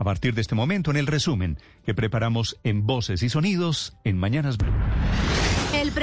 A partir de este momento, en el resumen que preparamos en Voces y Sonidos en Mañanas Blue.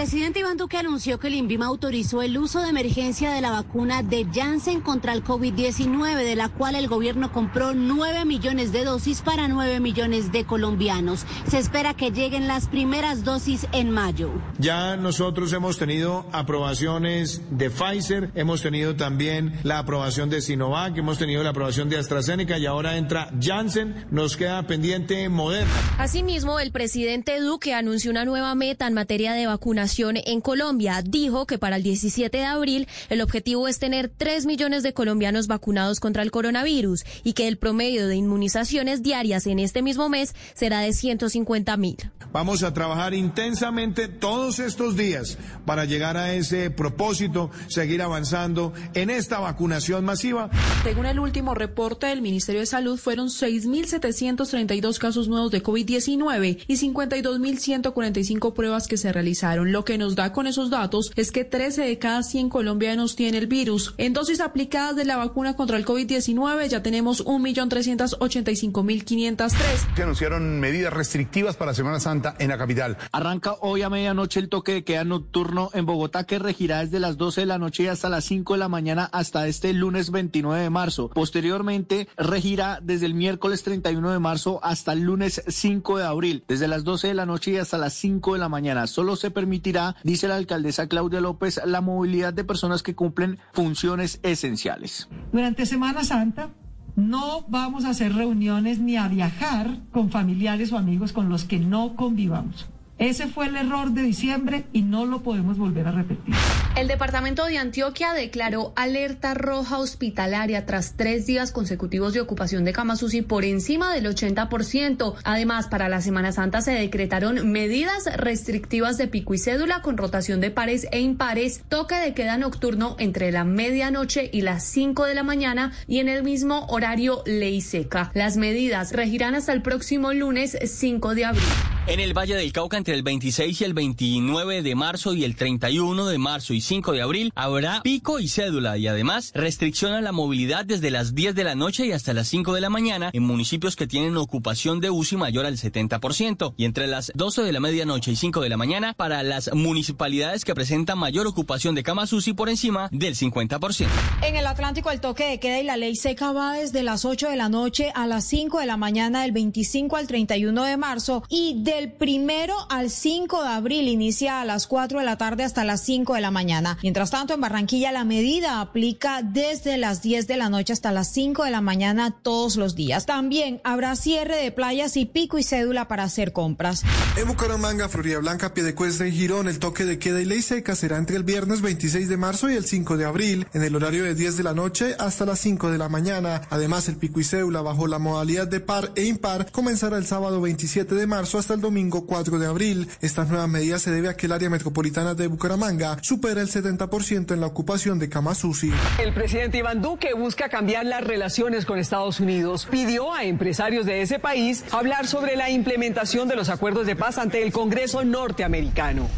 Presidente Iván Duque anunció que el INVIMA autorizó el uso de emergencia de la vacuna de Janssen contra el COVID-19, de la cual el gobierno compró 9 millones de dosis para 9 millones de colombianos. Se espera que lleguen las primeras dosis en mayo. Ya nosotros hemos tenido aprobaciones de Pfizer, hemos tenido también la aprobación de Sinovac, hemos tenido la aprobación de AstraZeneca y ahora entra Janssen. Nos queda pendiente Moderna. Asimismo, el presidente Duque anunció una nueva meta en materia de vacunación en Colombia. Dijo que para el 17 de abril el objetivo es tener 3 millones de colombianos vacunados contra el coronavirus y que el promedio de inmunizaciones diarias en este mismo mes será de 150 mil. Vamos a trabajar intensamente todos estos días para llegar a ese propósito, seguir avanzando en esta vacunación masiva. Según el último reporte del Ministerio de Salud, fueron 6.732 casos nuevos de COVID-19 y 52.145 pruebas que se realizaron. Lo que nos da con esos datos es que 13 de cada 100 colombianos tiene el virus. En dosis aplicadas de la vacuna contra el COVID-19 ya tenemos 1.385.503. Se anunciaron medidas restrictivas para Semana Santa en la capital. Arranca hoy a medianoche el toque de queda nocturno en Bogotá que regirá desde las 12 de la noche hasta las 5 de la mañana hasta este lunes 29 de marzo. Posteriormente regirá desde el miércoles 31 de marzo hasta el lunes 5 de abril, desde las 12 de la noche y hasta las 5 de la mañana. Solo se permitirá, dice la alcaldesa Claudia López, la movilidad de personas que cumplen funciones esenciales. Durante Semana Santa no vamos a hacer reuniones ni a viajar con familiares o amigos con los que no convivamos. Ese fue el error de diciembre y no lo podemos volver a repetir. El departamento de Antioquia declaró alerta roja hospitalaria tras tres días consecutivos de ocupación de camas UCI por encima del 80%. Además, para la Semana Santa se decretaron medidas restrictivas de pico y cédula con rotación de pares e impares, toque de queda nocturno entre la medianoche y las 5 de la mañana y en el mismo horario ley seca. Las medidas regirán hasta el próximo lunes 5 de abril. En el Valle del Cauca, entre el 26 y el 29 de marzo y el 31 de marzo y 5 de abril, habrá pico y cédula y además restricción a la movilidad desde las 10 de la noche y hasta las 5 de la mañana en municipios que tienen ocupación de UCI mayor al 70% y entre las 12 de la medianoche y 5 de la mañana para las municipalidades que presentan mayor ocupación de camas UCI por encima del 50%. En el Atlántico, el toque de queda y la ley seca va desde las 8 de la noche a las 5 de la mañana del 25 al 31 de marzo y de del primero al 5 de abril inicia a las 4 de la tarde hasta las 5 de la mañana. Mientras tanto, en Barranquilla la medida aplica desde las 10 de la noche hasta las 5 de la mañana todos los días. También habrá cierre de playas y pico y cédula para hacer compras. En Bucaramanga, Florida Blanca, Piedecuesta y Girón, el toque de queda y ley seca será entre el viernes 26 de marzo y el 5 de abril, en el horario de 10 de la noche hasta las 5 de la mañana. Además, el pico y cédula bajo la modalidad de par e impar comenzará el sábado 27 de marzo hasta el domingo 4 de abril. Estas nuevas medidas se debe a que el área metropolitana de Bucaramanga supera el 70% en la ocupación de camas UCI. El presidente Iván Duque busca cambiar las relaciones con Estados Unidos. Pidió a empresarios de ese país hablar sobre la implementación de los acuerdos de paz ante el Congreso norteamericano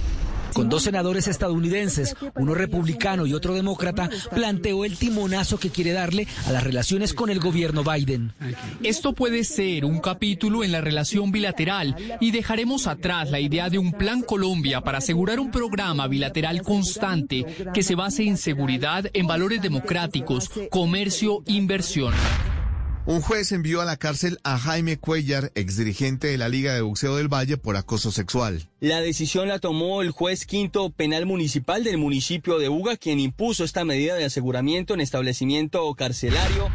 con dos senadores estadounidenses, uno republicano y otro demócrata, planteó el timonazo que quiere darle a las relaciones con el gobierno Biden. Esto puede ser un capítulo en la relación bilateral y dejaremos atrás la idea de un plan Colombia para asegurar un programa bilateral constante que se base en seguridad, en valores democráticos, comercio, inversión. Un juez envió a la cárcel a Jaime Cuellar, exdirigente de la Liga de Boxeo del Valle, por acoso sexual. La decisión la tomó el juez quinto penal municipal del municipio de Buga, quien impuso esta medida de aseguramiento en establecimiento carcelario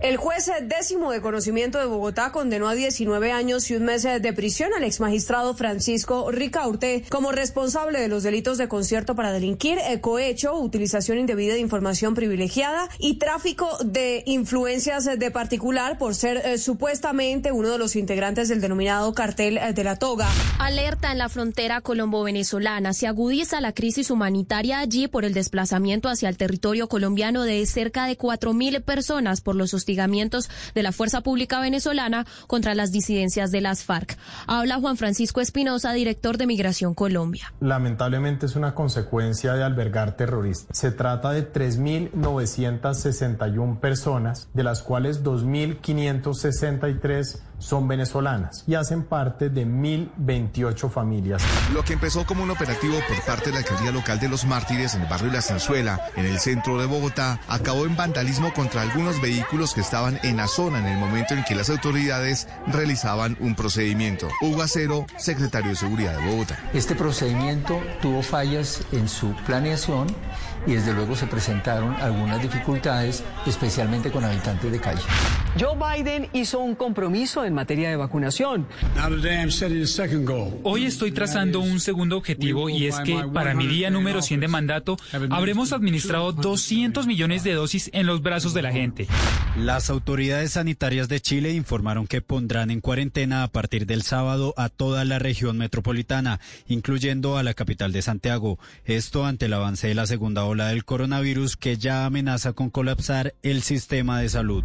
El juez décimo de conocimiento de Bogotá condenó a 19 años y un mes de prisión al exmagistrado Francisco Ricaurte como responsable de los delitos de concierto para delinquir, cohecho, utilización indebida de información privilegiada y tráfico de influencias de particular por ser eh, supuestamente uno de los integrantes del denominado cartel eh, de la toga. Alerta en la frontera colombo-venezolana. Se agudiza la crisis humanitaria allí por el desplazamiento hacia el territorio colombiano de cerca de 4.000 personas por los de la Fuerza Pública Venezolana contra las disidencias de las FARC. Habla Juan Francisco Espinosa, director de Migración Colombia. Lamentablemente es una consecuencia de albergar terroristas. Se trata de 3.961 personas, de las cuales 2.563 son venezolanas y hacen parte de 1.028 familias. Lo que empezó como un operativo por parte de la alcaldía local de Los Mártires en el barrio La Zanzuela, en el centro de Bogotá, acabó en vandalismo contra algunos vehículos que estaban en la zona en el momento en que las autoridades realizaban un procedimiento. Hugo Acero, secretario de Seguridad de Bogotá. Este procedimiento tuvo fallas en su planeación y desde luego se presentaron algunas dificultades, especialmente con habitantes de calle. Joe Biden hizo un compromiso en materia de vacunación. Hoy estoy trazando un segundo objetivo y es que para mi día número 100 de mandato habremos administrado 200 millones de dosis en los brazos de la gente. Las autoridades sanitarias de Chile informaron que pondrán en cuarentena a partir del sábado a toda la región metropolitana, incluyendo a la capital de Santiago. Esto ante el avance de la segunda ola del coronavirus que ya amenaza con colapsar el sistema de salud.